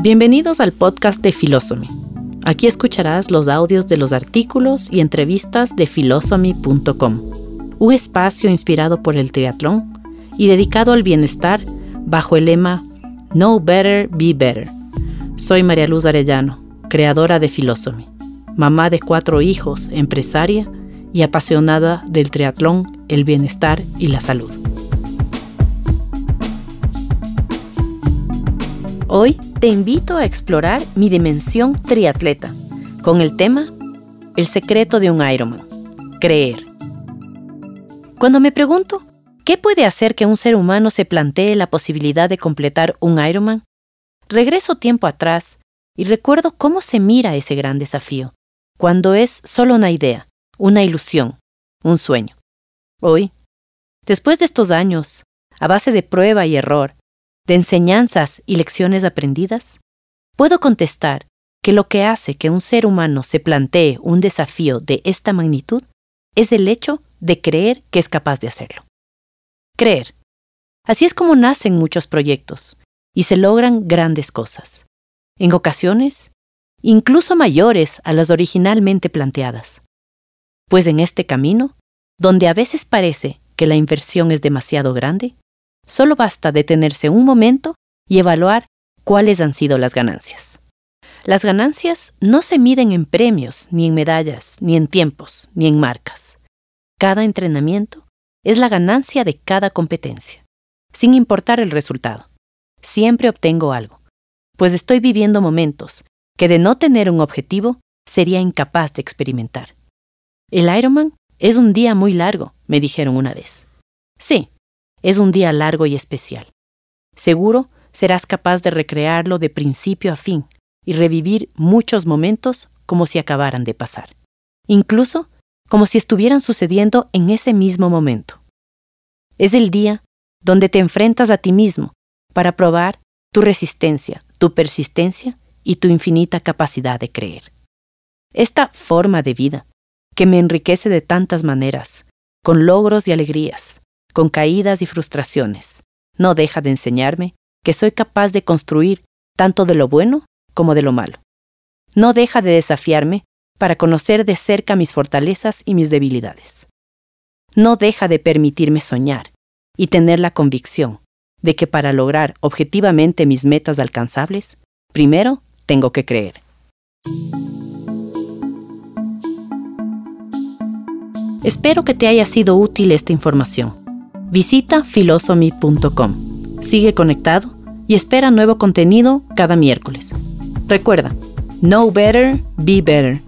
Bienvenidos al podcast de Philosophy. Aquí escucharás los audios de los artículos y entrevistas de philosophy.com, un espacio inspirado por el triatlón y dedicado al bienestar bajo el lema Know Better, Be Better. Soy María Luz Arellano, creadora de Philosophy, mamá de cuatro hijos, empresaria y apasionada del triatlón, el bienestar y la salud. Hoy te invito a explorar mi dimensión triatleta con el tema El secreto de un Ironman, creer. Cuando me pregunto, ¿qué puede hacer que un ser humano se plantee la posibilidad de completar un Ironman? Regreso tiempo atrás y recuerdo cómo se mira ese gran desafío, cuando es solo una idea, una ilusión, un sueño. Hoy, después de estos años, a base de prueba y error, de enseñanzas y lecciones aprendidas, puedo contestar que lo que hace que un ser humano se plantee un desafío de esta magnitud es el hecho de creer que es capaz de hacerlo. Creer. Así es como nacen muchos proyectos y se logran grandes cosas. En ocasiones, incluso mayores a las originalmente planteadas. Pues en este camino, donde a veces parece que la inversión es demasiado grande, Solo basta detenerse un momento y evaluar cuáles han sido las ganancias. Las ganancias no se miden en premios, ni en medallas, ni en tiempos, ni en marcas. Cada entrenamiento es la ganancia de cada competencia, sin importar el resultado. Siempre obtengo algo, pues estoy viviendo momentos que de no tener un objetivo sería incapaz de experimentar. El Ironman es un día muy largo, me dijeron una vez. Sí, es un día largo y especial. Seguro serás capaz de recrearlo de principio a fin y revivir muchos momentos como si acabaran de pasar, incluso como si estuvieran sucediendo en ese mismo momento. Es el día donde te enfrentas a ti mismo para probar tu resistencia, tu persistencia y tu infinita capacidad de creer. Esta forma de vida, que me enriquece de tantas maneras, con logros y alegrías, con caídas y frustraciones. No deja de enseñarme que soy capaz de construir tanto de lo bueno como de lo malo. No deja de desafiarme para conocer de cerca mis fortalezas y mis debilidades. No deja de permitirme soñar y tener la convicción de que para lograr objetivamente mis metas alcanzables, primero tengo que creer. Espero que te haya sido útil esta información. Visita philosophy.com. Sigue conectado y espera nuevo contenido cada miércoles. Recuerda, know better, be better.